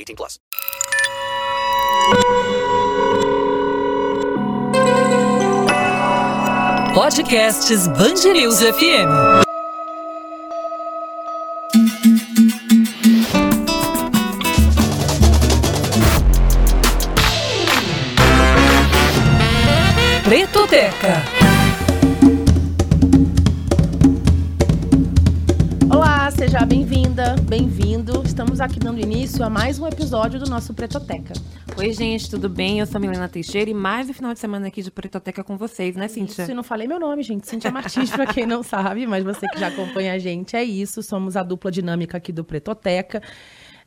18 plus. Podcasts Bangerils FM. Pretoteca. Estamos aqui dando início a mais um episódio do nosso Pretoteca. Oi, gente, tudo bem? Eu sou a Milena Teixeira e mais um final de semana aqui de Pretoteca com vocês, né, Cíntia? Se não falei meu nome, gente, Cintia Martins, pra quem não sabe, mas você que já acompanha a gente, é isso. Somos a dupla dinâmica aqui do Pretoteca.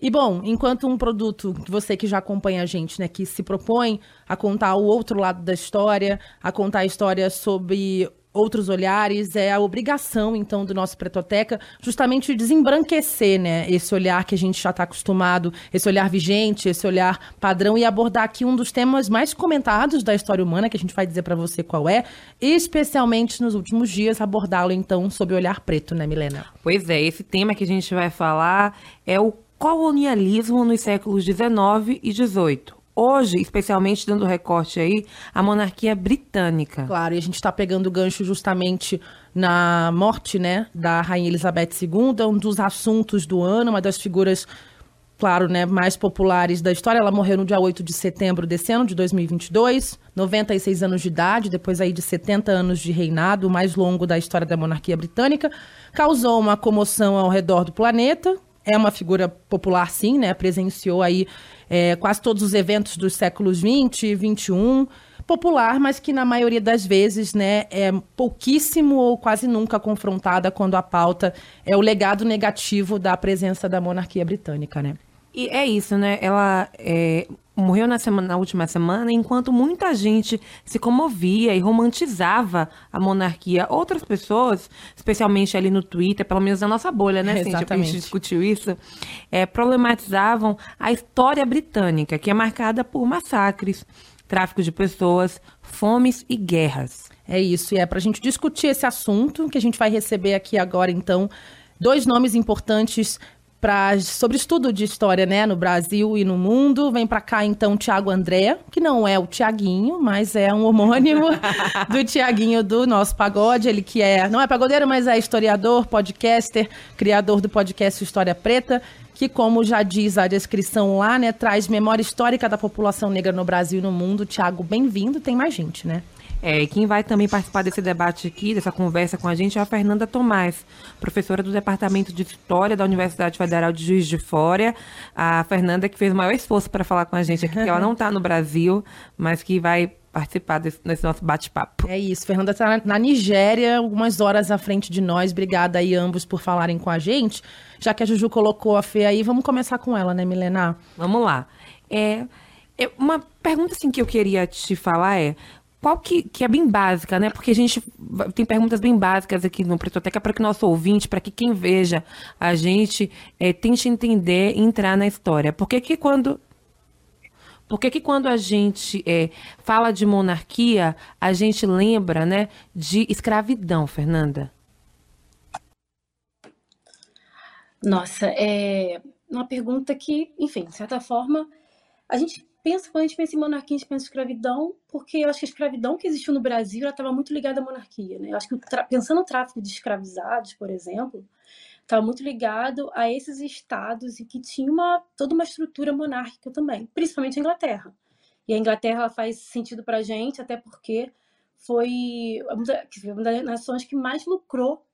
E bom, enquanto um produto, você que já acompanha a gente, né, que se propõe a contar o outro lado da história, a contar a história sobre outros olhares, é a obrigação, então, do nosso Pretoteca, justamente desembranquecer, né, esse olhar que a gente já está acostumado, esse olhar vigente, esse olhar padrão, e abordar aqui um dos temas mais comentados da história humana, que a gente vai dizer para você qual é, especialmente nos últimos dias, abordá-lo, então, sob o olhar preto, né, Milena? Pois é, esse tema que a gente vai falar é o colonialismo nos séculos XIX e XVIII. Hoje, especialmente dando recorte aí, a monarquia britânica. Claro, e a gente está pegando o gancho justamente na morte, né, da Rainha Elizabeth II, um dos assuntos do ano, uma das figuras, claro, né, mais populares da história. Ela morreu no dia 8 de setembro desse ano, de 2022, 96 anos de idade, depois aí de 70 anos de reinado, o mais longo da história da monarquia britânica. Causou uma comoção ao redor do planeta, é uma figura popular, sim, né? Presenciou aí é, quase todos os eventos dos séculos 20 e 21. Popular, mas que na maioria das vezes, né, é pouquíssimo ou quase nunca confrontada quando a pauta é o legado negativo da presença da monarquia britânica, né? E é isso, né? Ela é, morreu na, semana, na última semana, enquanto muita gente se comovia e romantizava a monarquia. Outras pessoas, especialmente ali no Twitter, pelo menos na nossa bolha, né, Cíntia? A gente discutiu isso, é, problematizavam a história britânica, que é marcada por massacres, tráfico de pessoas, fomes e guerras. É isso, e é para a gente discutir esse assunto que a gente vai receber aqui agora, então, dois nomes importantes pra, sobre estudo de história, né, no Brasil e no mundo. Vem para cá então o Tiago André, que não é o Tiaguinho, mas é um homônimo do Tiaguinho do nosso pagode. Ele que é, não é pagodeiro, mas é historiador, podcaster, criador do podcast História Preta, que como já diz a descrição lá, né, traz memória histórica da população negra no Brasil e no mundo. Tiago, bem-vindo. Tem mais gente, né? É, e quem vai também participar desse debate aqui, dessa conversa com a gente, é a Fernanda Tomás, professora do Departamento de História da Universidade Federal de Juiz de Fora. A Fernanda que fez o maior esforço para falar com a gente aqui, que ela não está no Brasil, mas que vai participar desse, desse nosso bate-papo. É isso, Fernanda está na Nigéria, algumas horas à frente de nós. Obrigada aí ambos por falarem com a gente. Já que a Juju colocou a Fê aí, vamos começar com ela, né, Milena? Vamos lá. É, é, uma pergunta assim que eu queria te falar é qual que, que é bem básica, né? Porque a gente tem perguntas bem básicas aqui no Pretoteca para que nosso ouvinte, para que quem veja a gente é, tente entender e entrar na história. Por que que quando... Por que, que quando a gente é, fala de monarquia, a gente lembra né, de escravidão, Fernanda? Nossa, é uma pergunta que, enfim, de certa forma, a gente pensa, quando a gente pensa em monarquia, a gente pensa em escravidão, porque eu acho que a escravidão que existiu no Brasil estava muito ligada à monarquia. Né? Eu acho que, pensando no tráfico de escravizados, por exemplo, estava muito ligado a esses estados e que tinha uma, toda uma estrutura monárquica também, principalmente a Inglaterra. E a Inglaterra faz sentido para a gente, até porque foi uma das nações que mais lucrou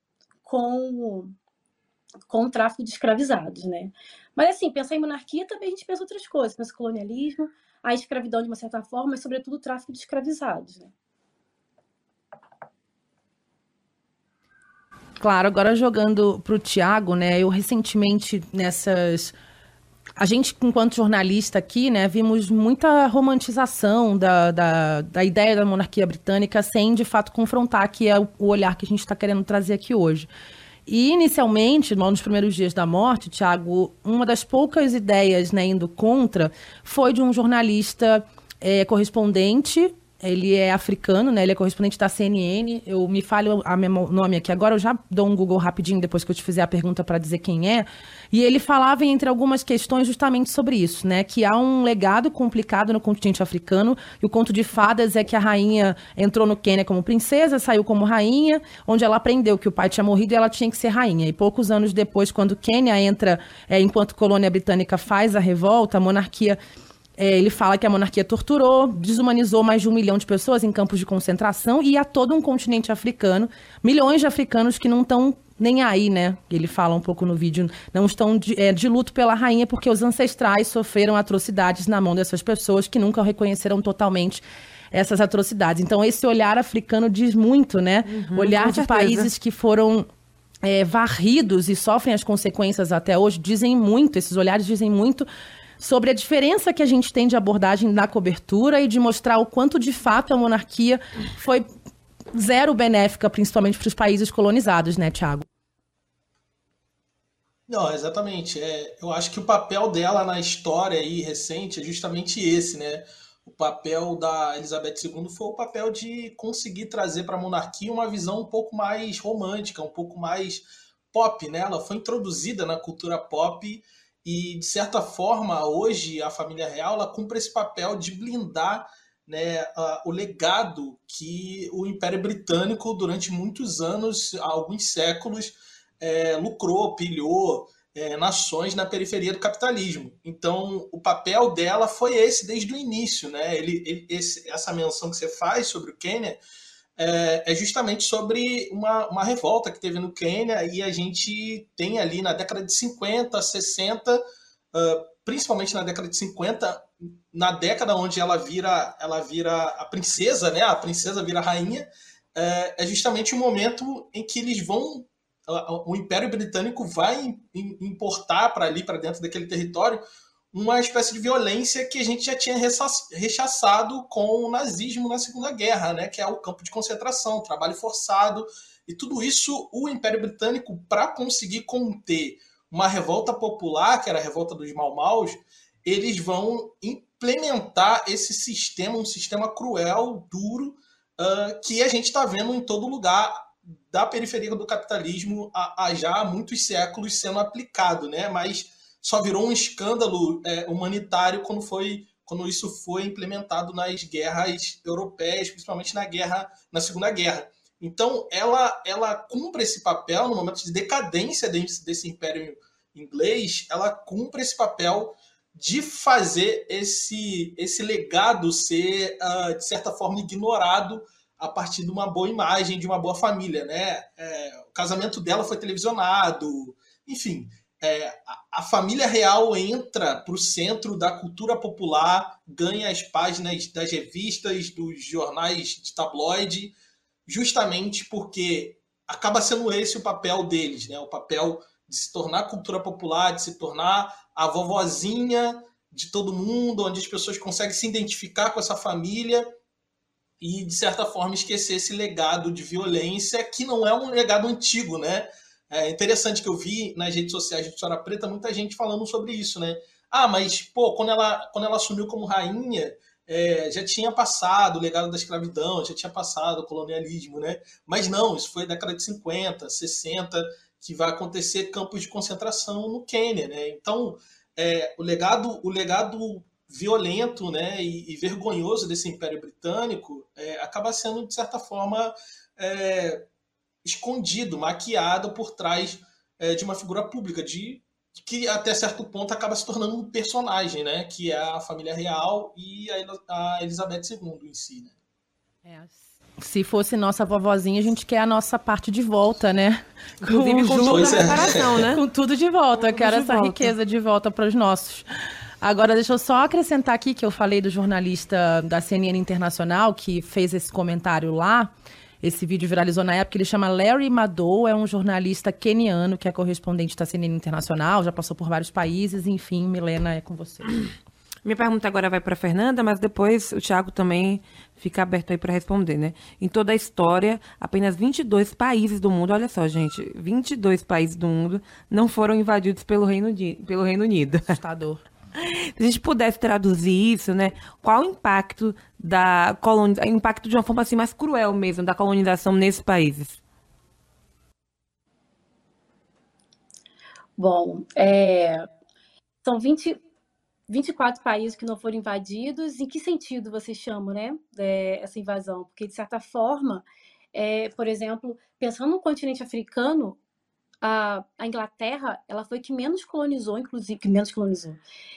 com com o tráfico de escravizados, né? Mas assim, pensar em monarquia também a gente pensa outras coisas, pensa colonialismo, a escravidão de uma certa forma, mas sobretudo o tráfico de escravizados, né? Claro, agora jogando para o Tiago, né? Eu recentemente nessas a gente, enquanto jornalista aqui, né, vimos muita romantização da, da, da, ideia da monarquia britânica sem, de fato, confrontar, que é o olhar que a gente está querendo trazer aqui hoje. E inicialmente, nos primeiros dias da morte, Tiago, uma das poucas ideias né, indo contra foi de um jornalista é, correspondente ele é africano, né? Ele é correspondente da CNN. Eu me falho o nome aqui agora, eu já dou um Google rapidinho depois que eu te fizer a pergunta para dizer quem é. E ele falava entre algumas questões justamente sobre isso, né? Que há um legado complicado no continente africano. E o conto de fadas é que a rainha entrou no Quênia como princesa, saiu como rainha, onde ela aprendeu que o pai tinha morrido e ela tinha que ser rainha. E poucos anos depois, quando Quênia entra, é, enquanto colônia britânica faz a revolta, a monarquia é, ele fala que a monarquia torturou, desumanizou mais de um milhão de pessoas em campos de concentração e há todo um continente africano, milhões de africanos que não estão nem aí, né? Ele fala um pouco no vídeo, não estão de, é, de luto pela rainha porque os ancestrais sofreram atrocidades na mão dessas pessoas que nunca reconheceram totalmente essas atrocidades. Então, esse olhar africano diz muito, né? Uhum, olhar de países que foram é, varridos e sofrem as consequências até hoje, dizem muito, esses olhares dizem muito sobre a diferença que a gente tem de abordagem na cobertura e de mostrar o quanto de fato a monarquia foi zero benéfica, principalmente para os países colonizados, né, Tiago? Não, exatamente. É, eu acho que o papel dela na história aí recente é justamente esse, né? O papel da Elizabeth II foi o papel de conseguir trazer para a monarquia uma visão um pouco mais romântica, um pouco mais pop, né? Ela foi introduzida na cultura pop e, de certa forma, hoje a família real ela cumpre esse papel de blindar né, o legado que o Império Britânico, durante muitos anos, alguns séculos, é, lucrou, pilhou é, nações na periferia do capitalismo. Então, o papel dela foi esse desde o início. Né? Ele, ele esse, essa menção que você faz sobre o Quênia é, é, justamente sobre uma, uma revolta que teve no Quênia e a gente tem ali na década de 50, 60, uh, principalmente na década de 50, na década onde ela vira ela vira a princesa, né? A princesa vira rainha, é, é justamente o momento em que eles vão o Império Britânico vai importar para ali, para dentro daquele território, uma espécie de violência que a gente já tinha rechaçado com o nazismo na Segunda Guerra, né? que é o campo de concentração, trabalho forçado. E tudo isso, o Império Britânico, para conseguir conter uma revolta popular, que era a revolta dos Mau-Maus, eles vão implementar esse sistema, um sistema cruel, duro, uh, que a gente está vendo em todo lugar da periferia do capitalismo há, há já muitos séculos sendo aplicado, né? Mas só virou um escândalo é, humanitário quando foi quando isso foi implementado nas guerras europeias, principalmente na guerra na Segunda Guerra. Então, ela ela cumpre esse papel no momento de decadência desse, desse império inglês, ela cumpre esse papel de fazer esse esse legado ser uh, de certa forma ignorado a partir de uma boa imagem de uma boa família, né? É, o casamento dela foi televisionado, enfim, é, a, família real entra para o centro da cultura popular, ganha as páginas das revistas, dos jornais de tabloide, justamente porque acaba sendo esse o papel deles, né? O papel de se tornar cultura popular, de se tornar a vovozinha de todo mundo, onde as pessoas conseguem se identificar com essa família e, de certa forma, esquecer esse legado de violência que não é um legado antigo, né? É interessante que eu vi nas redes sociais de História Preta muita gente falando sobre isso, né? ah, mas pô, quando ela, quando ela assumiu como rainha, é, já tinha passado o legado da escravidão, já tinha passado o colonialismo, né? Mas não, isso foi década de 50, 60, que vai acontecer campos de concentração no Quênia, né? Então, é, o legado, o legado violento, né, e, e vergonhoso desse Império Britânico é, acaba sendo de certa forma é, escondido, maquiado por trás é, de uma figura pública, de que até certo ponto acaba se tornando um personagem, né? Que é a família real e a Elizabeth II em si, né? É. Se fosse nossa vovozinha, a gente quer a nossa parte de volta, né? Inclusive com, com toda a reparação, né? Com tudo de volta. Quero essa volta. riqueza de volta para os nossos. Agora, deixa eu só acrescentar aqui que eu falei do jornalista da CNN Internacional que fez esse comentário lá. Esse vídeo viralizou na época. Ele chama Larry Madow, é um jornalista keniano que é correspondente da CNN Internacional, já passou por vários países. Enfim, Milena, é com você. Minha pergunta agora vai para Fernanda, mas depois o Thiago também fica aberto aí para responder, né? Em toda a história, apenas 22 países do mundo, olha só, gente, 22 países do mundo não foram invadidos pelo Reino, pelo Reino Unido. Assustador. Se a gente pudesse traduzir isso, né? Qual o impacto da colonização, impacto de uma forma assim mais cruel mesmo da colonização nesses países? Bom, é, são 20, 24 países que não foram invadidos. Em que sentido você chama, né, é, essa invasão? Porque, de certa forma, é, por exemplo, pensando no continente africano, a, a, Inglaterra, ela foi que menos colonizou, inclusive, que menos colonizou.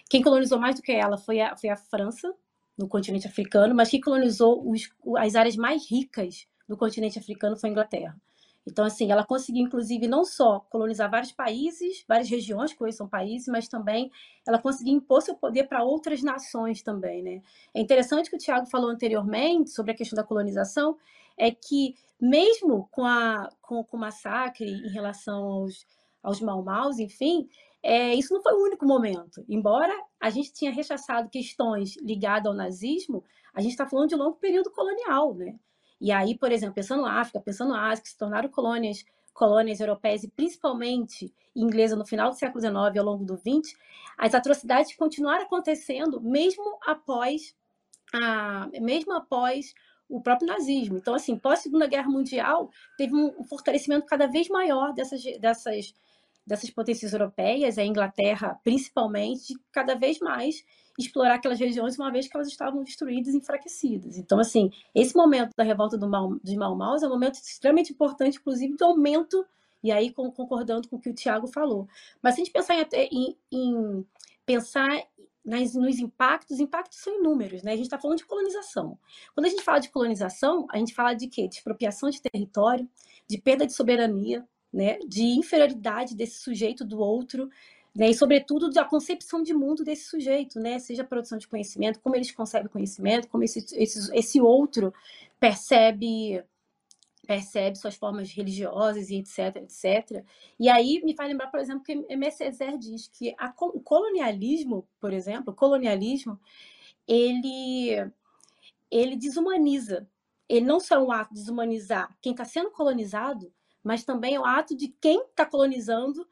Quem colonizou mais do que ela foi a, foi a França, no continente africano, mas quem colonizou os, as áreas mais ricas do continente africano foi a Inglaterra. Então, assim, ela conseguiu, inclusive, não só colonizar vários países, várias regiões que hoje são países, mas também ela conseguiu impor seu poder para outras nações também, né? É interessante que o Tiago falou anteriormente sobre a questão da colonização, é que mesmo com, a, com, com o massacre em relação aos, aos Mau-Maus, enfim, é, isso não foi o único momento. Embora a gente tinha rechaçado questões ligadas ao nazismo, a gente está falando de longo período colonial, né? E aí, por exemplo, pensando na África, pensando na Ásia, que se tornaram colônias, colônias europeias e principalmente inglesa no final do século XIX e ao longo do XX, as atrocidades continuaram acontecendo mesmo após a, mesmo após o próprio nazismo. Então, assim, pós Segunda Guerra Mundial, teve um fortalecimento cada vez maior dessas, dessas, dessas potências europeias, a Inglaterra principalmente, de cada vez mais explorar aquelas regiões, uma vez que elas estavam destruídas e enfraquecidas. Então, assim, esse momento da revolta do mal, Mau-Maus é um momento extremamente importante, inclusive, do aumento, e aí concordando com o que o Tiago falou. Mas se a gente pensar em, em pensar nas, nos impactos, os impactos são inúmeros, né? A gente está falando de colonização. Quando a gente fala de colonização, a gente fala de quê? De expropriação de território, de perda de soberania, né? De inferioridade desse sujeito do outro, né? E, sobretudo, da concepção de mundo desse sujeito, né? Seja a produção de conhecimento, como eles concebem conhecimento, como esse, esse, esse outro percebe percebe suas formas religiosas e etc, etc. E aí me faz lembrar, por exemplo, que M. Césaire diz que a, o colonialismo, por exemplo, o colonialismo, ele, ele desumaniza. Ele não só é um ato de desumanizar quem está sendo colonizado, mas também é um ato de quem está colonizando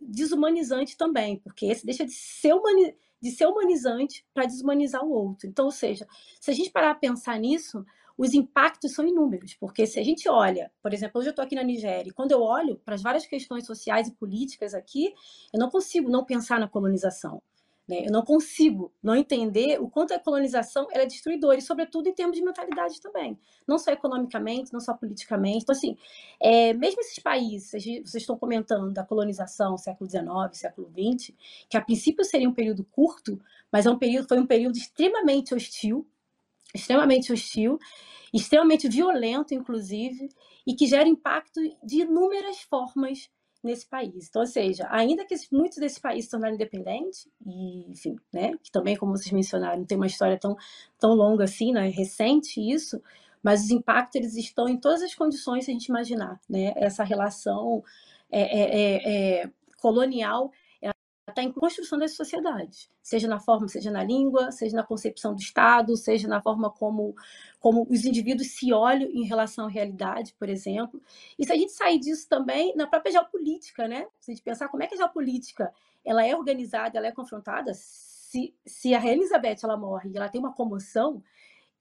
desumanizante também, porque esse deixa de ser, humani de ser humanizante para desumanizar o outro. Então, ou seja, se a gente parar a pensar nisso, os impactos são inúmeros, porque se a gente olha, por exemplo, hoje eu estou aqui na Nigéria, e quando eu olho para as várias questões sociais e políticas aqui, eu não consigo não pensar na colonização. Né? Eu não consigo não entender o quanto a colonização é destruidora, e sobretudo em termos de mentalidade também. Não só economicamente, não só politicamente. Então, assim, é, mesmo esses países, vocês estão comentando da colonização, século XIX, século XX, que a princípio seria um período curto, mas é um período, foi um período extremamente hostil, extremamente hostil, extremamente violento, inclusive, e que gera impacto de inúmeras formas nesse país. Então, ou seja, ainda que muitos desses países se tornaram independentes, e, enfim, né, que também, como vocês mencionaram, tem uma história tão, tão longa assim, né, recente isso, mas os impactos eles estão em todas as condições, se a gente imaginar, né, essa relação é, é, é, é colonial está em construção das sociedades, seja na forma, seja na língua, seja na concepção do Estado, seja na forma como, como os indivíduos se olham em relação à realidade, por exemplo. E se a gente sair disso também na própria geopolítica, né? Se a gente pensar como é que a geopolítica ela é organizada, ela é confrontada. Se, se a Rainha Elizabeth ela morre e ela tem uma comoção,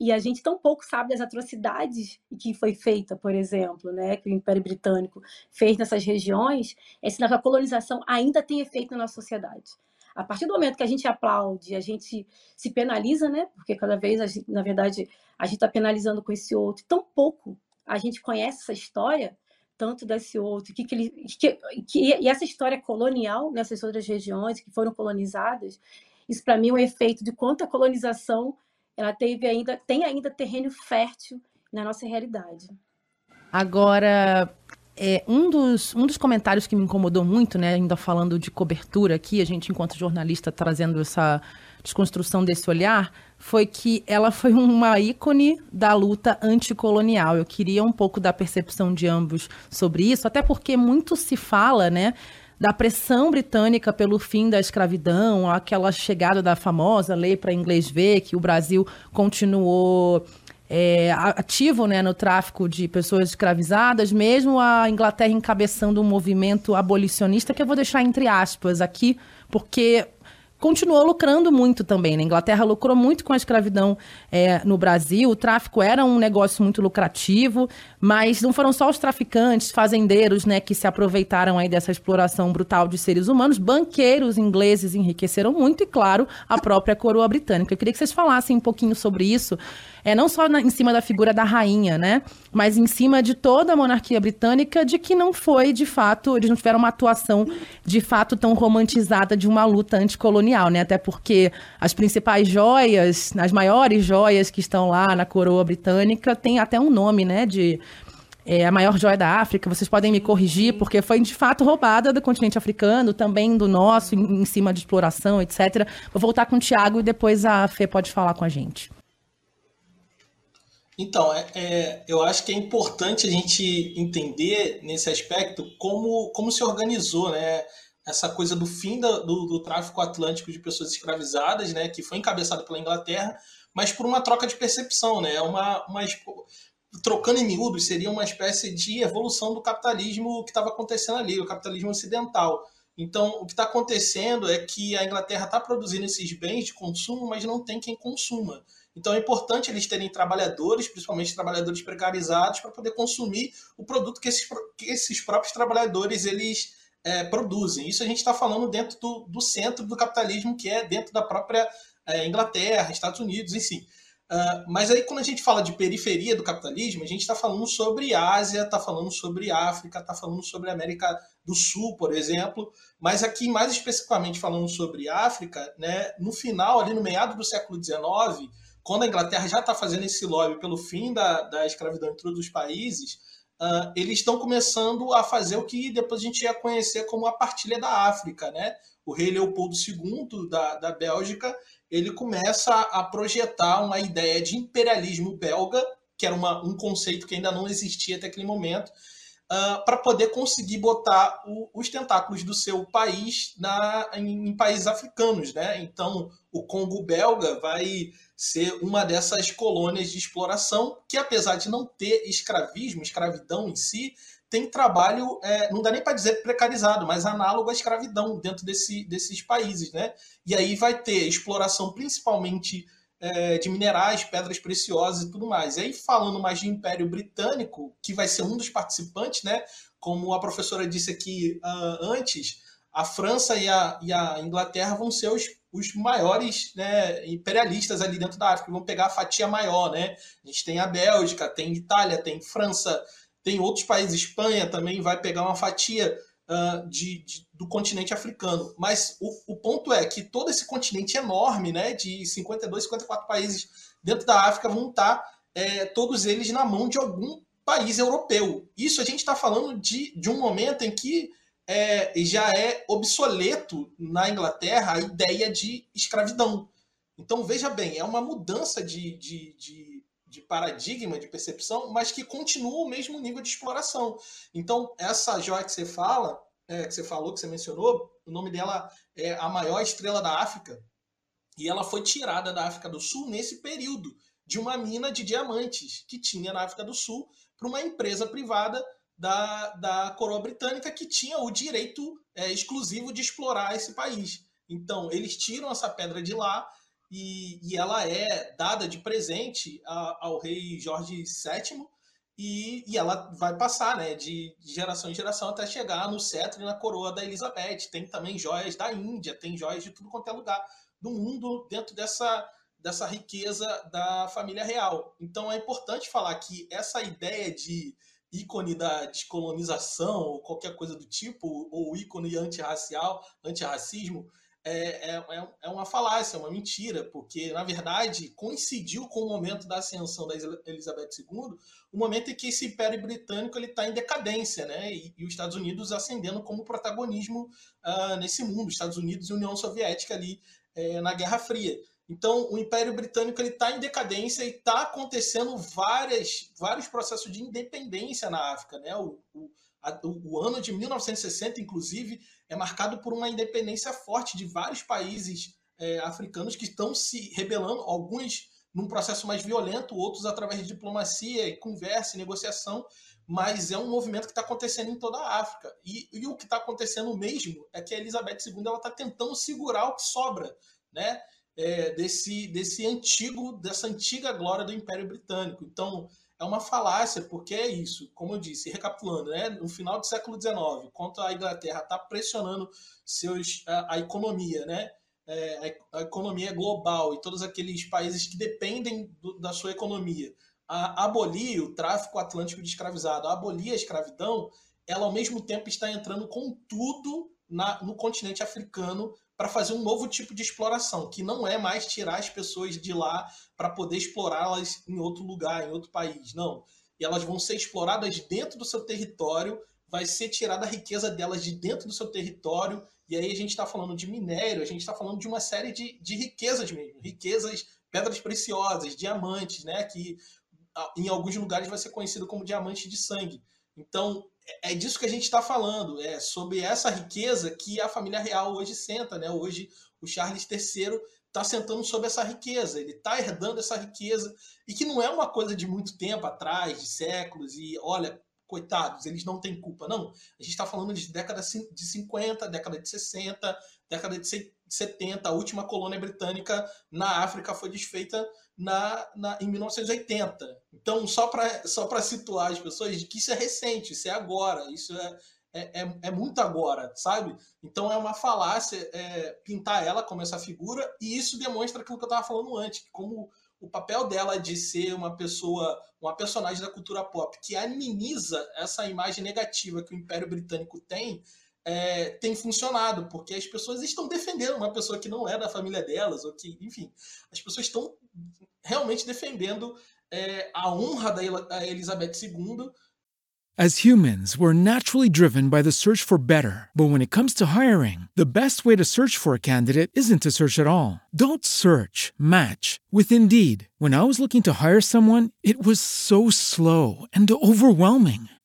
e a gente tão pouco sabe das atrocidades que foi feita, por exemplo, né, que o Império Britânico fez nessas regiões, é sinal que a colonização ainda tem efeito na nossa sociedade. A partir do momento que a gente aplaude, a gente se penaliza, né? Porque cada vez, gente, na verdade, a gente está penalizando com esse outro. Tão pouco a gente conhece essa história, tanto desse outro, que, que ele, que, que, e essa história colonial nessas outras regiões que foram colonizadas, isso para mim é um efeito de quanto a colonização ela teve ainda, tem ainda terreno fértil na nossa realidade. Agora, é, um, dos, um dos comentários que me incomodou muito, né, ainda falando de cobertura aqui, a gente, enquanto jornalista, trazendo essa desconstrução desse olhar, foi que ela foi uma ícone da luta anticolonial. Eu queria um pouco da percepção de ambos sobre isso, até porque muito se fala, né, da pressão britânica pelo fim da escravidão, aquela chegada da famosa lei para inglês ver, que o Brasil continuou é, ativo né, no tráfico de pessoas escravizadas, mesmo a Inglaterra encabeçando um movimento abolicionista, que eu vou deixar entre aspas aqui, porque continuou lucrando muito também. Né? A Inglaterra lucrou muito com a escravidão é, no Brasil, o tráfico era um negócio muito lucrativo, mas não foram só os traficantes, fazendeiros, né, que se aproveitaram aí dessa exploração brutal de seres humanos, banqueiros ingleses enriqueceram muito e, claro, a própria coroa britânica. Eu queria que vocês falassem um pouquinho sobre isso, é não só na, em cima da figura da rainha, né, mas em cima de toda a monarquia britânica, de que não foi, de fato, eles não tiveram uma atuação de fato tão romantizada de uma luta anticolonial, né, até porque as principais joias, as maiores joias que estão lá na coroa britânica, tem até um nome, né, de é a maior joia da África. Vocês podem me corrigir, porque foi de fato roubada do continente africano, também do nosso, em, em cima de exploração, etc. Vou voltar com o Tiago e depois a Fê pode falar com a gente. Então, é, é, eu acho que é importante a gente entender nesse aspecto como, como se organizou né, essa coisa do fim da, do, do, tráfico atlântico de pessoas escravizadas, né, que foi encabeçado pela Inglaterra, mas por uma troca de percepção, né, uma, uma trocando em miúdos seria uma espécie de evolução do capitalismo que estava acontecendo ali, o capitalismo ocidental. Então, o que está acontecendo é que a Inglaterra está produzindo esses bens de consumo, mas não tem quem consuma. Então é importante eles terem trabalhadores, principalmente trabalhadores precarizados, para poder consumir o produto que esses, que esses próprios trabalhadores eles é, produzem. Isso a gente está falando dentro do, do, centro do capitalismo, que é dentro da própria é, Inglaterra, Estados Unidos, enfim. Uh, mas aí, quando a gente fala de periferia do capitalismo, a gente está falando sobre Ásia, está falando sobre África, está falando sobre América do Sul, por exemplo. Mas aqui, mais especificamente falando sobre África, né, no final, ali no meado do século XIX, quando a Inglaterra já está fazendo esse lobby pelo fim da, da escravidão em todos os países, uh, eles estão começando a fazer o que depois a gente ia conhecer como a partilha da África, né? O rei Leopoldo II da, da Bélgica, ele começa a projetar uma ideia de imperialismo belga, que era uma, um conceito que ainda não existia até aquele momento, uh, para poder conseguir botar o, os tentáculos do seu país na, em, em países africanos, né? Então, o Congo belga vai ser uma dessas colônias de exploração que, apesar de não ter escravismo, escravidão em si, tem trabalho, é, não dá nem para dizer precarizado, mas análogo à escravidão dentro desse, desses países, né? E aí vai ter exploração principalmente é, de minerais, pedras preciosas e tudo mais. E aí falando mais de Império Britânico, que vai ser um dos participantes, né? Como a professora disse aqui uh, antes, a França e a, e a Inglaterra vão ser os, os maiores né, imperialistas ali dentro da África, vão pegar a fatia maior, né? A gente tem a Bélgica, tem Itália, tem França, tem outros países, Espanha também vai pegar uma fatia uh, de, de, do continente africano. Mas o, o, ponto é que todo esse continente enorme, né, de 52, 54 países dentro da África, vão estar é, todos eles na mão de algum país europeu. Isso a gente está falando de, de um momento em que é, já é obsoleto na Inglaterra a ideia de escravidão. Então, veja bem, é uma mudança de, de, de, de, paradigma, de percepção, mas que continua o mesmo nível de exploração. Então, essa joia que você fala, é, que você falou, que você mencionou, o nome dela é a maior estrela da África. E ela foi tirada da África do Sul nesse período, de uma mina de diamantes que tinha na África do Sul, para uma empresa privada da, da coroa britânica que tinha o direito é, exclusivo de explorar esse país. Então, eles tiram essa pedra de lá e, e ela é dada de presente a, ao rei Jorge VII e, e, ela vai passar né, de, de, geração em geração até chegar no cetro e na coroa da Elizabeth. Tem também joias da Índia, tem joias de tudo quanto é lugar do mundo dentro dessa, dessa riqueza da família real. Então é importante falar que essa ideia de ícone da descolonização ou qualquer coisa do tipo, ou ícone antirracial, antirracismo, é, é, é, é uma falácia, é uma mentira, porque, na verdade, coincidiu com o momento da ascensão da Elizabeth II, o momento em que esse Império Britânico está em decadência, né? E, e, os Estados Unidos ascendendo como protagonismo uh, nesse mundo, Estados Unidos e União Soviética ali é, na Guerra Fria. Então, o Império Britânico está em decadência e está acontecendo várias, vários processos de independência na África. Né? O, o, o, ano de 1960, inclusive, é marcado por uma independência forte de vários países é, africanos que estão se rebelando, alguns num processo mais violento, outros através de diplomacia conversa negociação, mas é um movimento que está acontecendo em toda a África. E, e o que está acontecendo mesmo é que a Elizabeth II está tentando segurar o que sobra, né? É, desse, desse antigo, dessa antiga glória do Império Britânico. Então, é uma falácia, porque é isso, como eu disse, recapitulando, né? no final do século XIX, quando a Inglaterra está pressionando seus, a, a economia, né? É, a, economia global e todos aqueles países que dependem do, da sua economia, a abolir o tráfico atlântico de escravizado, a abolir a escravidão, ela ao mesmo tempo está entrando com tudo na, no continente africano para fazer um novo tipo de exploração, que não é mais tirar as pessoas de lá para poder explorá-las em outro lugar, em outro país. Não. E elas vão ser exploradas dentro do seu território, vai ser tirada a riqueza delas de dentro do seu território, e aí a gente está falando de minério, a gente está falando de uma série de, de riquezas mesmo, riquezas, pedras preciosas, diamantes, né? Que em alguns lugares vai ser conhecido como diamante de sangue. Então, é, é disso que a gente está falando, é sobre essa riqueza que a família real hoje senta, né? Hoje o Charles III está sentando sobre essa riqueza, ele está herdando essa riqueza e que não é uma coisa de muito tempo atrás, de séculos e olha, coitados, eles não têm culpa, não. A gente está falando de década de 50, década de 60, década de 70, a última colônia britânica na África foi desfeita na, na, em 1980. Então, só para só situar as pessoas que isso é recente, isso é agora, isso é, é, é, é muito agora, sabe? Então é uma falácia é, pintar ela como essa figura, e isso demonstra aquilo que eu estava falando antes, como o papel dela de ser uma pessoa, uma personagem da cultura pop que ameniza essa imagem negativa que o Império Britânico tem, é, tem funcionado, porque as pessoas estão defendendo uma pessoa que não é da família delas, ou que, enfim, as pessoas estão realmente defendendo é, a honra da Elizabeth II. As humans, we're naturally driven by the search for better. But when it comes to hiring, the best way to search for a candidate isn't to search at all. Don't search, match with Indeed. When I was looking to hire someone, it was so slow and overwhelming.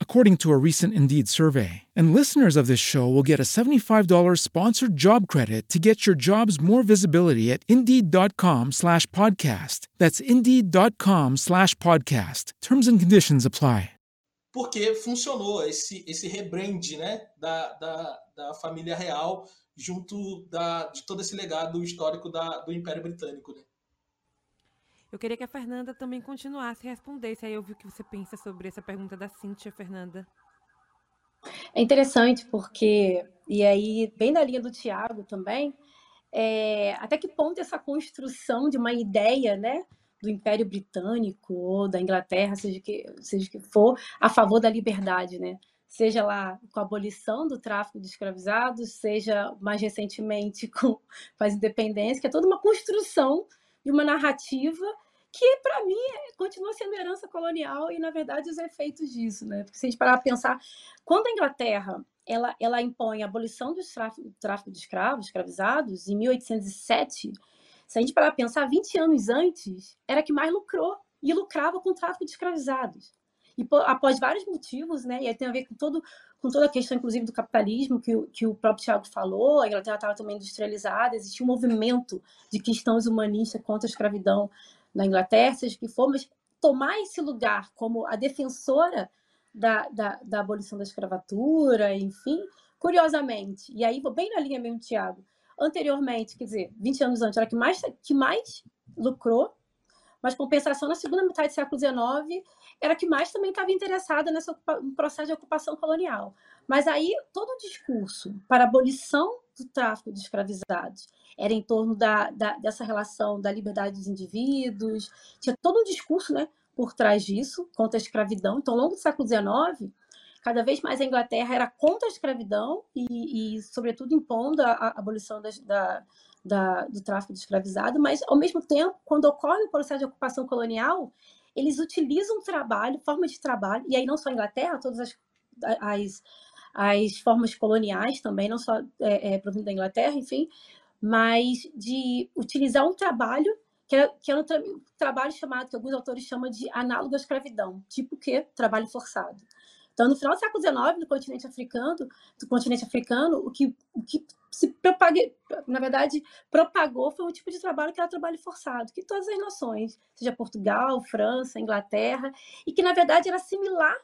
according to a recent Indeed survey. And listeners of this show will get a $75 sponsored job credit to get your jobs more visibility at Indeed.com slash podcast. That's Indeed.com slash podcast. Terms and conditions apply. Porque funcionou esse, esse rebrand né, da, da, da família real junto da, de todo esse legado histórico da, do Império Britânico. Né? Eu queria que a Fernanda também continuasse e respondesse. Aí eu vi o que você pensa sobre essa pergunta da Cíntia, Fernanda. É interessante porque, e aí, bem na linha do Tiago também, é, até que ponto essa construção de uma ideia, né, do Império Britânico ou da Inglaterra, seja que seja que for, a favor da liberdade, né? Seja lá com a abolição do tráfico de escravizados, seja mais recentemente com, com as independências, que é toda uma construção de uma narrativa que para mim é, continua sendo herança colonial e na verdade os efeitos disso, né? Porque se a gente parar a pensar, quando a Inglaterra ela, ela impõe a abolição do tráfico, de escravos, escravizados, em 1807, se a gente parar a pensar, 20 anos antes, era que mais lucrou e lucrava com o tráfico de escravizados. E após vários motivos, né? E aí tem a ver com todo com toda a questão, inclusive, do capitalismo que, o, que o próprio Tiago falou, a Inglaterra estava também industrializada, existia um movimento de cristãos humanistas contra a escravidão na Inglaterra, seja que for, mas tomar esse lugar como a defensora da, da, da abolição da escravatura, enfim, curiosamente, e aí vou bem na linha mesmo, Tiago, anteriormente, quer dizer, 20 anos antes, era que mais, que mais lucrou, mas compensação na segunda metade do século XIX era que mais também estava interessada nesse processo de ocupação colonial. Mas aí todo o discurso para abolição do tráfico de escravizados. Era em torno da, da, dessa relação da liberdade dos indivíduos, tinha todo um discurso né, por trás disso, contra a escravidão. Então, ao longo do século XIX, cada vez mais a Inglaterra era contra a escravidão e, e sobretudo, impondo a, a abolição das, da, da, do tráfico de escravizado, mas, ao mesmo tempo, quando ocorre o processo de ocupação colonial, eles utilizam trabalho, forma de trabalho, e aí não só a Inglaterra, todas as, as, as formas coloniais também, não só é, é, provindo da Inglaterra, enfim, mas de utilizar um trabalho que é, que é um tra trabalho chamado, que alguns autores chamam de análogo à escravidão, tipo que trabalho forçado. Então, no final do século XIX, no continente africano, do continente africano, o que, o que se propague, na verdade, propagou foi um tipo de trabalho que era trabalho forçado, que todas as nações, seja Portugal, França, Inglaterra, e que na verdade era similar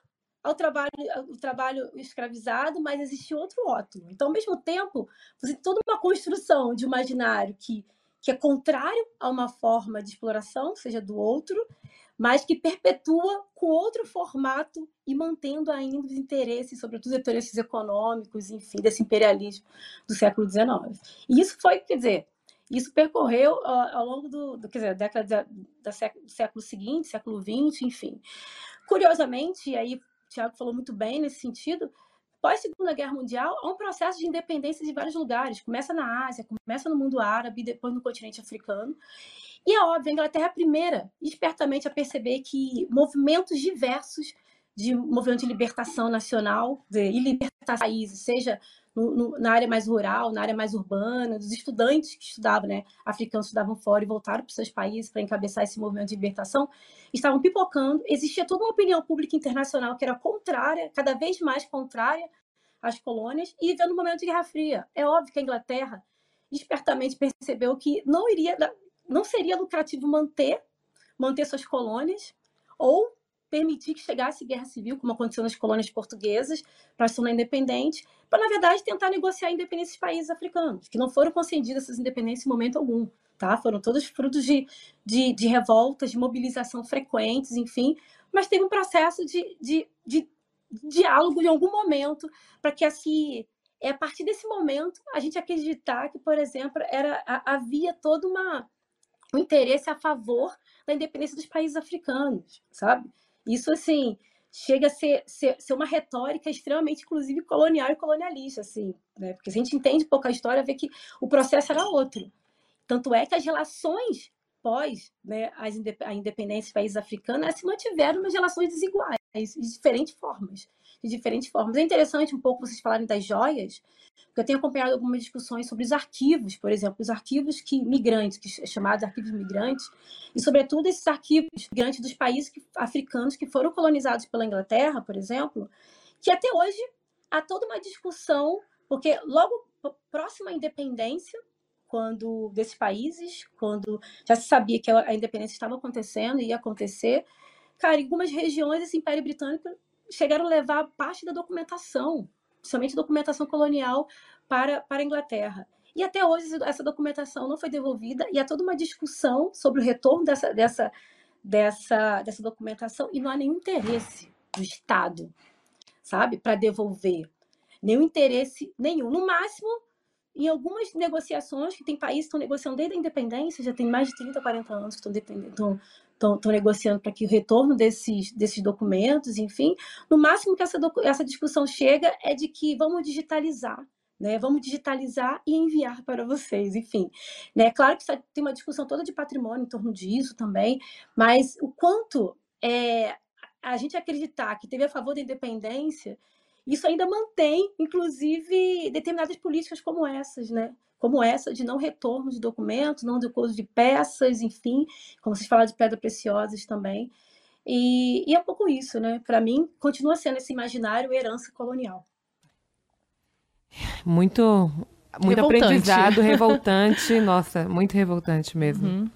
ao trabalho, ao trabalho escravizado, mas existia outro ótimo. Então, ao mesmo tempo, você tem toda uma construção de imaginário que, que é contrário a uma forma de exploração, seja do outro, mas que perpetua com outro formato e mantendo ainda os interesses, sobretudo os interesses econômicos, enfim, desse imperialismo do século XIX. E isso foi, quer dizer, isso percorreu ao longo do, do quer dizer, da década da, do século seguinte, século XX, enfim. Curiosamente, aí Tiago falou muito bem nesse sentido, pós Segunda Guerra Mundial, há um processo de independência de vários lugares. Começa na Ásia, começa no mundo árabe, depois no continente africano. E é óbvio, a Inglaterra é a primeira, espertamente, a perceber que movimentos diversos de movimento de libertação nacional de, e libertar países, seja no, no, na área mais rural, na área mais urbana, dos estudantes que estudavam, né, africanos estudavam fora e voltaram para seus países para encabeçar esse movimento de libertação, estavam pipocando. Existia toda uma opinião pública internacional que era contrária, cada vez mais contrária às colônias, e vivendo um momento de Guerra Fria. É óbvio que a Inglaterra espertamente percebeu que não iria não seria lucrativo manter, manter suas colônias ou permitir que chegasse guerra civil, como aconteceu nas colônias portuguesas, para se tornar independente, para, na verdade, tentar negociar a independência dos países africanos, que não foram concedidas essas independências em momento algum. Tá? Foram todos frutos de, de, de revoltas, de mobilização frequentes, enfim, mas teve um processo de, de, de diálogo em algum momento para que assim é a partir desse momento a gente acreditar que, por exemplo, era havia toda uma um interesse a favor da independência dos países africanos, sabe? Isso, assim, chega a ser, ser, ser uma retórica extremamente, inclusive, colonial e colonialista, assim, né? Porque se a gente entende pouco a história, vê que o processo era outro. Tanto é que as relações pós né, as, a independência dos países africanos se mantiveram umas relações desiguais, de diferentes formas de diferentes formas. É interessante um pouco vocês falarem das joias, porque eu tenho acompanhado algumas discussões sobre os arquivos, por exemplo, os arquivos que migrantes, que é chamados arquivos migrantes, e sobretudo esses arquivos migrantes dos países que, africanos que foram colonizados pela Inglaterra, por exemplo, que até hoje há toda uma discussão, porque logo próximo à independência, quando desses países, quando já se sabia que a independência estava acontecendo e ia acontecer, cara, em algumas regiões esse Império Britânico chegaram a levar parte da documentação, somente documentação colonial, para, para a Inglaterra. E até hoje essa documentação não foi devolvida e há toda uma discussão sobre o retorno dessa, dessa, dessa, dessa documentação e não há nenhum interesse do Estado, sabe, para devolver. Nenhum interesse nenhum. No máximo, em algumas negociações, que tem países que estão negociando desde a independência, já tem mais de 30, 40 anos que estão, estão, negociando para que o retorno desses, desses documentos, enfim. No máximo que essa, essa discussão chega é de que vamos digitalizar né? Vamos digitalizar e enviar para vocês, enfim. Né? Claro que tem uma discussão toda de patrimônio em torno disso também, mas o quanto é, a gente acreditar que teve a favor da independência, isso ainda mantém, inclusive, determinadas políticas como essas, né? Como essa de não retorno de documentos, não retorno de peças, enfim, como vocês falaram de pedras preciosas também. E, e é um pouco isso, né? Para mim, continua sendo esse imaginário herança colonial. Muito, muito revoltante. aprendizado, revoltante. Nossa, muito revoltante mesmo. Uhum.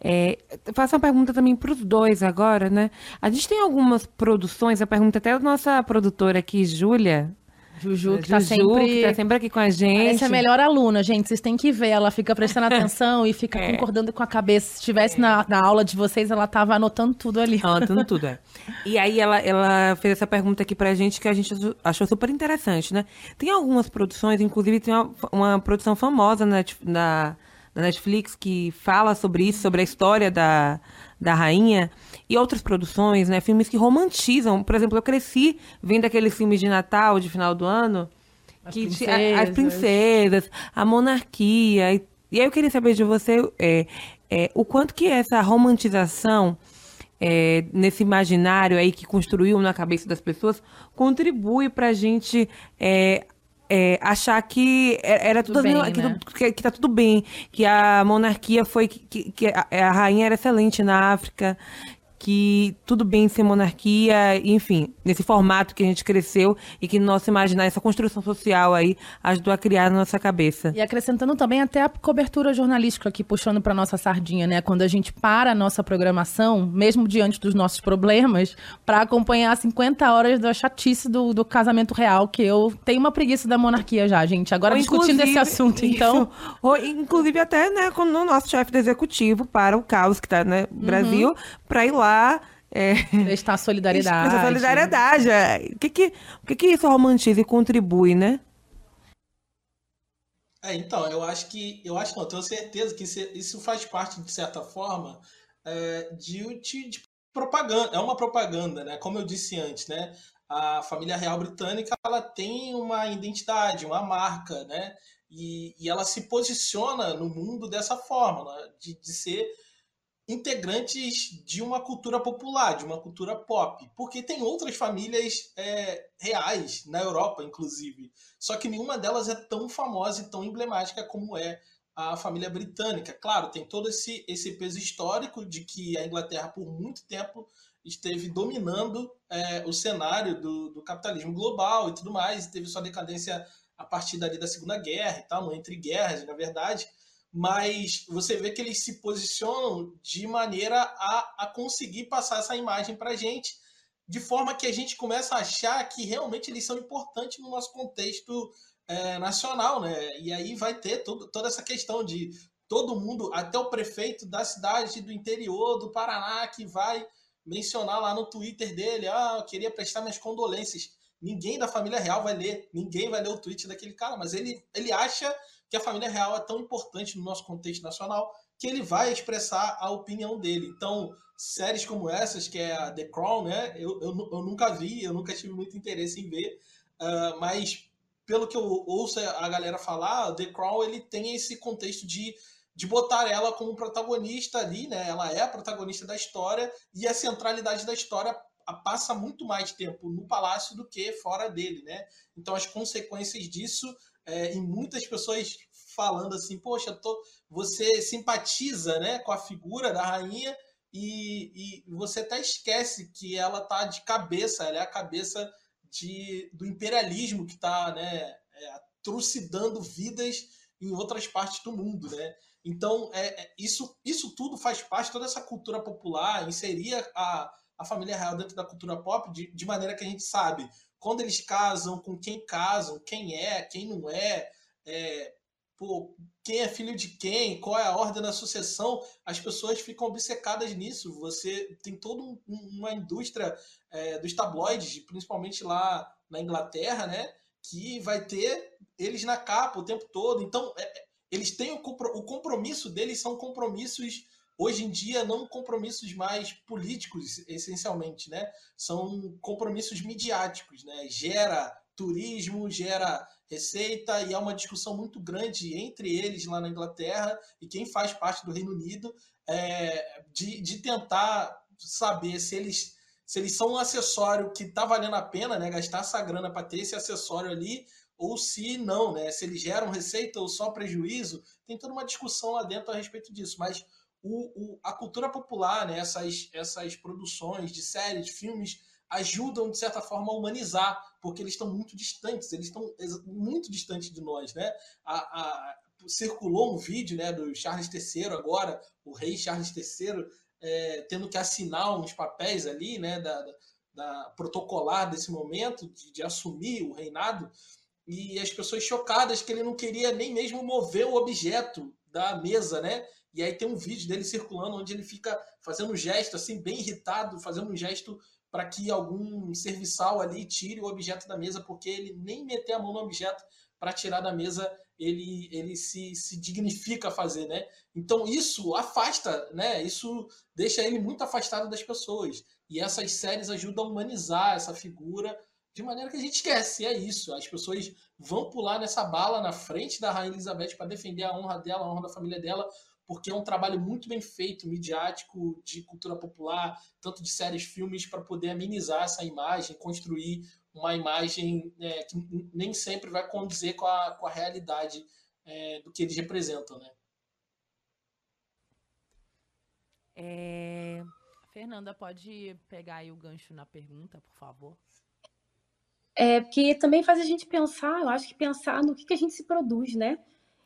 É, faço uma pergunta também para os dois agora, né? A gente tem algumas produções, a pergunta até da nossa produtora aqui, Júlia, Juju, que, tá Juju, sempre... que tá sempre aqui com a gente. Essa é a melhor aluna, gente. Vocês têm que ver. Ela fica prestando atenção e fica é. concordando com a cabeça. Se estivesse é. na, na aula de vocês, ela tava anotando tudo ali. Anotando tudo, é. E aí ela, ela fez essa pergunta aqui pra gente que a gente achou super interessante, né? Tem algumas produções, inclusive tem uma, uma produção famosa na, na, na Netflix que fala sobre isso, sobre a história da, da rainha e outras produções, né? Filmes que romantizam. Por exemplo, eu cresci vendo aqueles filmes de Natal, de final do ano, as que princesas, as princesas a monarquia. E, e, aí eu queria saber de você é, é, o quanto que essa romantização é, nesse imaginário aí que construiu na cabeça das pessoas contribui para a gente é, é, achar que era tudo, tudo bem, que, né? que, que, tá tudo bem, que a monarquia foi que, que a, a, rainha era excelente na África, que tudo bem ser monarquia, enfim, nesse formato que a gente cresceu e que nosso imaginar essa construção social aí ajudou a criar na nossa cabeça. E acrescentando também até a cobertura jornalística aqui puxando para nossa sardinha, né? Quando a gente para a nossa programação, mesmo diante dos nossos problemas, para acompanhar 50 horas da chatice do, do casamento real, que eu tenho uma preguiça da monarquia já, gente. Agora Ou discutindo esse assunto, então. Ou, inclusive até, né, com o nosso chefe do executivo para o caos que está, né, Brasil, uhum. para ir lá é, prestar solidariedade. Prestar solidariedade. O que que, o que que isso romantiza e contribui, né? É, então, eu acho que. Eu acho não, eu tenho certeza que isso faz parte, de certa forma, é, de, de, de, propaganda. É uma propaganda, né? Como eu disse antes, né? A família real britânica ela tem uma identidade, uma marca, né? E, e ela se posiciona no mundo dessa forma, né? de, de ser integrantes de uma cultura popular, de uma cultura pop, porque tem outras famílias é, reais na Europa, inclusive, só que nenhuma delas é tão famosa e tão emblemática como é a família britânica. Claro, tem todo esse, esse peso histórico de que a Inglaterra por muito tempo esteve dominando é, o cenário do, do, capitalismo global e tudo mais, teve sua decadência a partir dali da Segunda Guerra e tal, entre guerras, na verdade mas você vê que eles se posicionam de maneira a, a conseguir passar essa imagem para a gente, de forma que a gente começa a achar que realmente eles são importantes no nosso contexto é, nacional, né? E aí vai ter todo, toda essa questão de todo mundo, até o prefeito da cidade do interior do Paraná, que vai mencionar lá no Twitter dele, ah, eu queria prestar minhas condolências. Ninguém da família real vai ler, ninguém vai ler o tweet daquele cara, mas ele, ele acha que a família real é tão importante no nosso contexto nacional que ele vai expressar a opinião dele. Então, séries como essas, que é a The Crown, né? Eu, eu, eu nunca vi, eu nunca tive muito interesse em ver, uh, mas pelo que eu ouço a galera falar, The Crown ele tem esse contexto de, de botar ela como protagonista ali, né? Ela é a protagonista da história e a centralidade da história passa muito mais tempo no palácio do que fora dele, né? Então as consequências disso é, e muitas pessoas falando assim, poxa, tô, você simpatiza né, com a figura da rainha e, e você até esquece que ela tá de cabeça, ela é a cabeça de, do imperialismo que está né, é, trucidando vidas em outras partes do mundo, né? Então, é, é, isso, isso tudo faz parte, toda essa cultura popular, inserir a, a família real dentro da cultura pop de, de maneira que a gente sabe quando eles casam, com quem casam, quem é, quem não é, é pô, quem é filho de quem, qual é a ordem da sucessão, as pessoas ficam obcecadas nisso. Você tem toda um, uma indústria é, dos tabloides, principalmente lá na Inglaterra, né? Que vai ter eles na capa o tempo todo. Então, é, é eles têm o, o compromisso deles são compromissos hoje em dia não compromissos mais políticos essencialmente, né? São compromissos midiáticos, né? Gera turismo, gera receita e há uma discussão muito grande entre eles lá na Inglaterra e quem faz parte do Reino Unido é, de, de tentar saber se eles se eles são um acessório que está valendo a pena, né, gastar essa grana para ter esse acessório ali, ou se não, né, se eles geram receita ou só prejuízo, tem toda uma discussão lá dentro a respeito disso. Mas o, o, a cultura popular, né, essas, essas produções de séries, de filmes, ajudam, de certa forma, a humanizar, porque eles estão muito distantes, eles estão muito distantes de nós. Né? A, a, circulou um vídeo né, do Charles III agora, o rei Charles III, é, tendo que assinar uns papéis ali, né, da, da protocolar desse momento, de, de, assumir o reinado, e as pessoas chocadas que ele não queria nem mesmo mover o objeto da mesa, né? E aí tem um vídeo dele circulando onde ele fica fazendo um gesto assim, bem irritado, fazendo um gesto para que algum serviçal ali tire o objeto da mesa, porque ele nem meter a mão no objeto para tirar da mesa ele, ele se, se dignifica a fazer, né? Então isso afasta, né? Isso deixa ele muito afastado das pessoas. E essas séries ajudam a humanizar essa figura de maneira que a gente esquece. E é isso. As pessoas vão pular nessa bala na frente da Rainha Elizabeth para defender a honra dela, a honra da família dela, porque é um trabalho muito bem feito, midiático, de cultura popular, tanto de séries, filmes, para poder amenizar essa imagem, construir uma imagem é, que nem sempre vai condizer com a, com a realidade é, do que eles representam, né? É... Fernanda, pode pegar aí o gancho na pergunta, por favor? É, porque também faz a gente pensar, eu acho que pensar no que, que a gente se produz, né?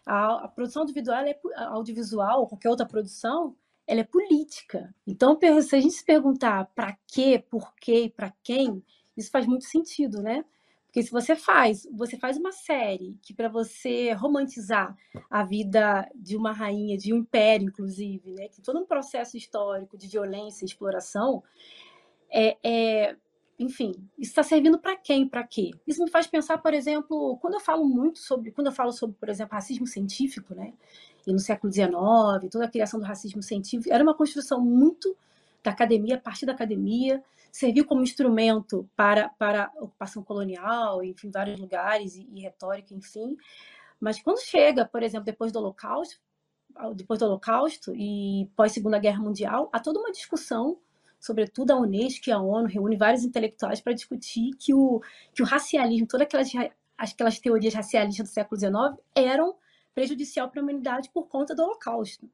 A, a produção audiovisual, é, audiovisual, ou qualquer outra produção, ela é política. Então, se a gente se perguntar para quê, por quê e para quem, isso faz muito sentido, né? Porque se você faz, você faz uma série que para você romantizar a vida de uma rainha, de um império, inclusive, né? Que todo um processo histórico de violência e exploração, é, é enfim, isso está servindo para quem, para quê? Isso me faz pensar, por exemplo, quando eu falo muito sobre, quando eu falo sobre, por exemplo, racismo científico, né? E no século XIX, toda a criação do racismo científico era uma construção muito da academia, a partir da academia, serviu como instrumento para, para a ocupação colonial, enfim, vários lugares, e, e retórica, enfim. Mas quando chega, por exemplo, depois do Holocausto, depois do Holocausto e pós Segunda Guerra Mundial, há toda uma discussão, sobretudo a Unesco e a ONU reúne vários intelectuais para discutir que o, que o racialismo, todas aquelas, aquelas teorias racialistas do século XIX eram prejudicial para a humanidade por conta do Holocausto.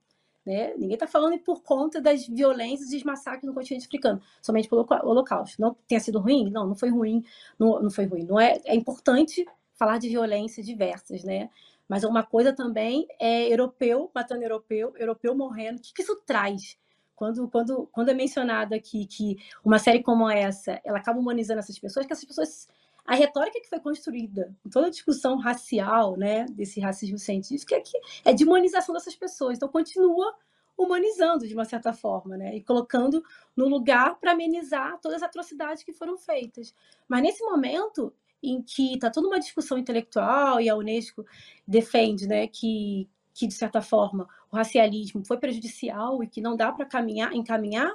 Né? Ninguém está falando por conta das violências e dos massacres no continente africano, somente pelo Holocausto. Não tenha sido ruim? Não, não foi ruim. Não, não foi ruim. Não é, é importante falar de violências diversas, né? Mas uma coisa também é europeu matando europeu, europeu morrendo. O que, que isso traz? Quando, quando, quando é mencionado aqui que uma série como essa, ela acaba humanizando essas pessoas, que essas pessoas a retórica que foi construída, toda a discussão racial, né, desse racismo científico, é, que é de humanização dessas pessoas. Então, continua humanizando de uma certa forma, né, e colocando no lugar para amenizar todas as atrocidades que foram feitas. Mas nesse momento em que está toda uma discussão intelectual e a Unesco defende, né, que que de certa forma o racialismo foi prejudicial e que não dá para caminhar, encaminhar,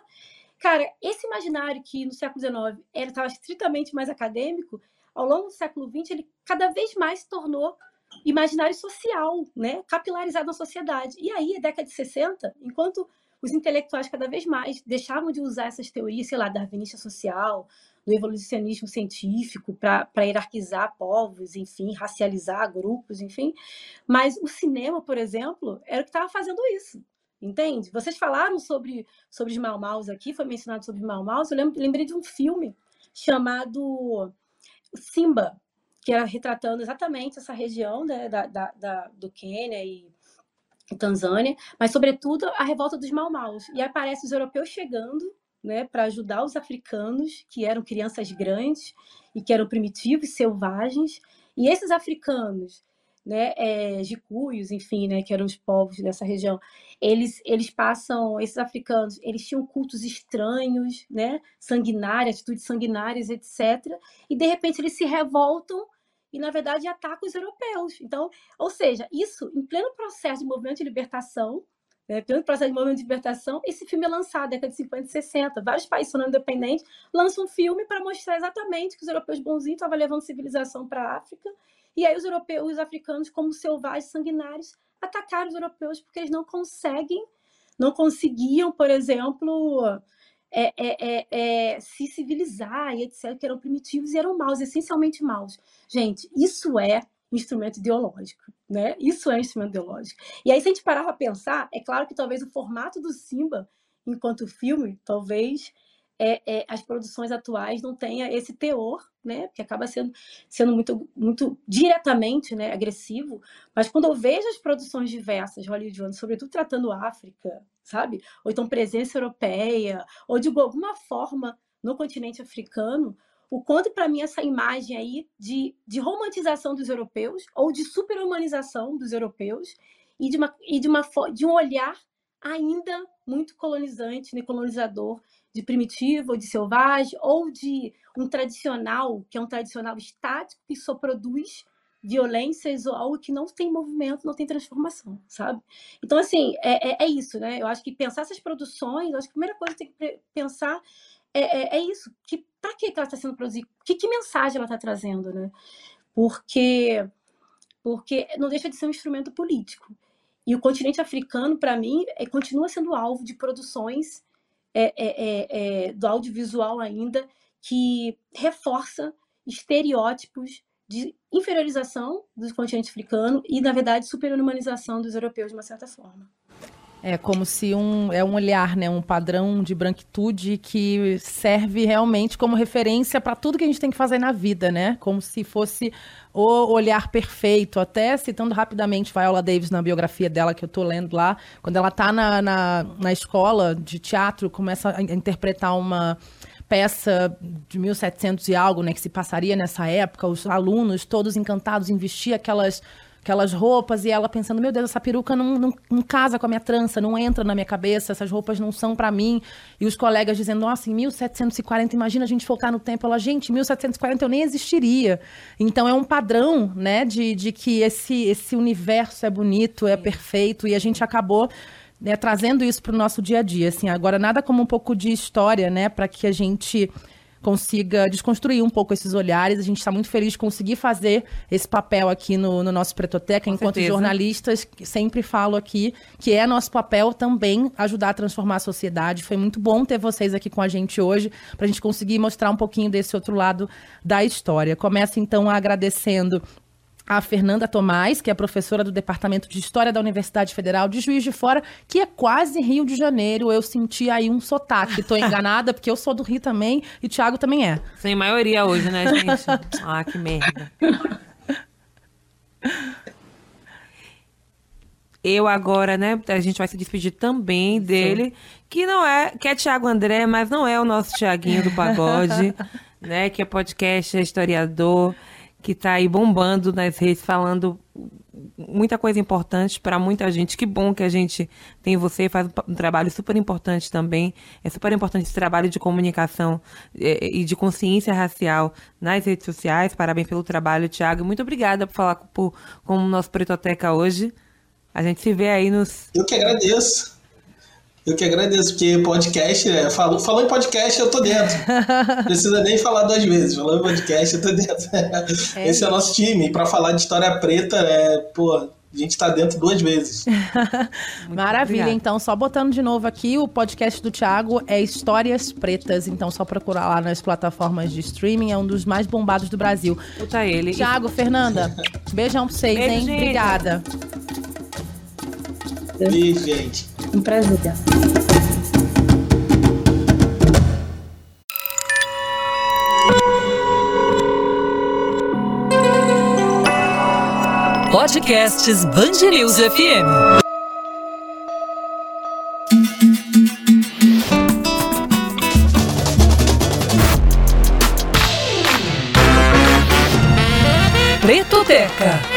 cara, esse imaginário que no século XIX era estava estritamente mais acadêmico, ao longo do século XX, ele cada vez mais se tornou imaginário social, né? capilarizado na sociedade. E aí, a década de 60, enquanto os intelectuais cada vez mais deixavam de usar essas teorias, sei lá, darwinista social, do evolucionismo científico para hierarquizar povos, enfim, racializar grupos, enfim. Mas o cinema, por exemplo, era o que estava fazendo isso. Entende? Vocês falaram sobre, sobre os Mau aqui, foi mencionado sobre Mau eu lembro, lembrei de um filme chamado Simba, que era retratando exatamente essa região né, da, da, da, do Quênia e, e Tanzânia, mas sobretudo a revolta dos Mau-Maus. E aparece os europeus chegando né, para ajudar os africanos, que eram crianças grandes e que eram primitivos, selvagens. E esses africanos né, é, enfim, né, que eram os povos dessa região, eles, eles passam, esses africanos, eles tinham cultos estranhos, né, sanguinários, atitudes sanguinárias, etc. E de repente eles se revoltam e na verdade atacam os europeus. Então, ou seja, isso em pleno processo de movimento de libertação, né, pleno processo de movimento de libertação, esse filme é lançado década de 50 e 60. Vários países são independentes lançam um filme para mostrar exatamente que os europeus bonzinhos estavam levando civilização para a África E aí os europeus, os africanos, como selvagens sanguinários, atacaram os europeus porque eles não conseguem, não conseguiam, por exemplo, é, é, é, é, se civilizar e etc., que eram primitivos e eram maus, essencialmente maus. Gente, isso é instrumento ideológico, né? Isso é instrumento ideológico. E aí, se a gente parar para pensar, é claro que talvez o formato do Simba, enquanto filme, talvez é, é, as produções atuais não tenha esse teor, né? Porque acaba sendo, sendo muito, muito diretamente né, agressivo. Mas quando eu vejo as produções diversas hollywoodianas, sobretudo tratando África, sabe? Ou então presença europeia, ou de alguma forma no continente africano, o quanto para mim essa imagem aí de, de romantização dos europeus ou de superhumanização dos europeus e de, uma, e de, uma, de um olhar ainda muito colonizante, né, colonizador, de primitivo, ou de selvagem, ou de um tradicional, que é um tradicional estático, que só produz violências ou algo que não tem movimento, não tem transformação, sabe? Então, assim, é, é, é isso, né? Eu acho que pensar essas produções, acho que a primeira coisa que tem que pensar é, é, é isso. Que, para que ela está sendo produzida? Que, que mensagem ela está trazendo, né? Porque, porque não deixa de ser um instrumento político. E o continente africano, para mim, é, continua sendo alvo de produções é, é, é, do audiovisual ainda que reforça estereótipos de inferiorização do continente africano e, na verdade, superhumanização dos europeus, de uma certa forma. É como se um é um olhar, né, um padrão de branquitude que serve realmente como referência para tudo que a gente tem que fazer na vida, né? Como se fosse o olhar perfeito. Até citando rapidamente Viola Davis na biografia dela que eu estou lendo lá, quando ela está na, na, na escola de teatro, começa a interpretar uma peça de 1700 e algo, né, que se passaria nessa época, os alunos todos encantados em vestir aquelas aquelas roupas e ela pensando, meu Deus, essa peruca não, não, não, casa com a minha trança, não entra na minha cabeça, essas roupas não são para mim. E os colegas dizendo, nossa, em 1740, imagina a gente focar no tempo. Ela, gente, em 1740 eu nem existiria. Então é um padrão, né, de, de que esse, esse universo é bonito, é perfeito e a gente acabou né, trazendo isso para o nosso dia a dia. Assim, agora, nada como um pouco de história, né, para que a gente consiga desconstruir um pouco esses olhares. A gente está muito feliz de conseguir fazer esse papel aqui no, no nosso Pretoteca, enquanto certeza. jornalistas, sempre falo aqui que é nosso papel também ajudar a transformar a sociedade. Foi muito bom ter vocês aqui com a gente hoje, para a gente conseguir mostrar um pouquinho desse outro lado da história. Começo então agradecendo a Fernanda Tomás, que é professora do Departamento de História da Universidade Federal de Juiz de Fora, que é quase Rio de Janeiro. Eu senti aí um sotaque. Estou enganada, porque eu sou do Rio também e o Thiago também é. Sem maioria hoje, né, gente? ah, que merda. Eu agora, né, a gente vai se despedir também dele, Sim. que não é, que é Thiago André, mas não é o nosso Thiaguinho do pagode, né, que é podcast, é historiador, que está aí bombando nas redes, falando muita coisa importante para muita gente. Que bom que a gente tem você, faz um trabalho super importante também. É super importante esse trabalho de comunicação é, e de consciência racial nas redes sociais. Parabéns pelo trabalho, Tiago. Muito obrigada por falar com, com o nosso Pretoteca hoje. A gente se vê aí nos. Eu que agradeço. Eu que agradeço, porque podcast, né? Falou, falou em podcast, eu tô dentro. Precisa nem falar duas vezes. Falou em podcast, eu tô dentro. É Esse é o nosso time. Para falar de história preta, é, pô, a gente tá dentro duas vezes. Maravilha, obrigada. então, só botando de novo aqui, o podcast do Thiago é Histórias Pretas, então só procurar lá nas plataformas de streaming, é um dos mais bombados do Brasil. Puta ele. Thiago, Fernanda, beijão pra vocês, Beijo, hein? Gente. Obrigada. Beijo, gente. Um prazer. Podcasts Bangerils FM. Pretoteca.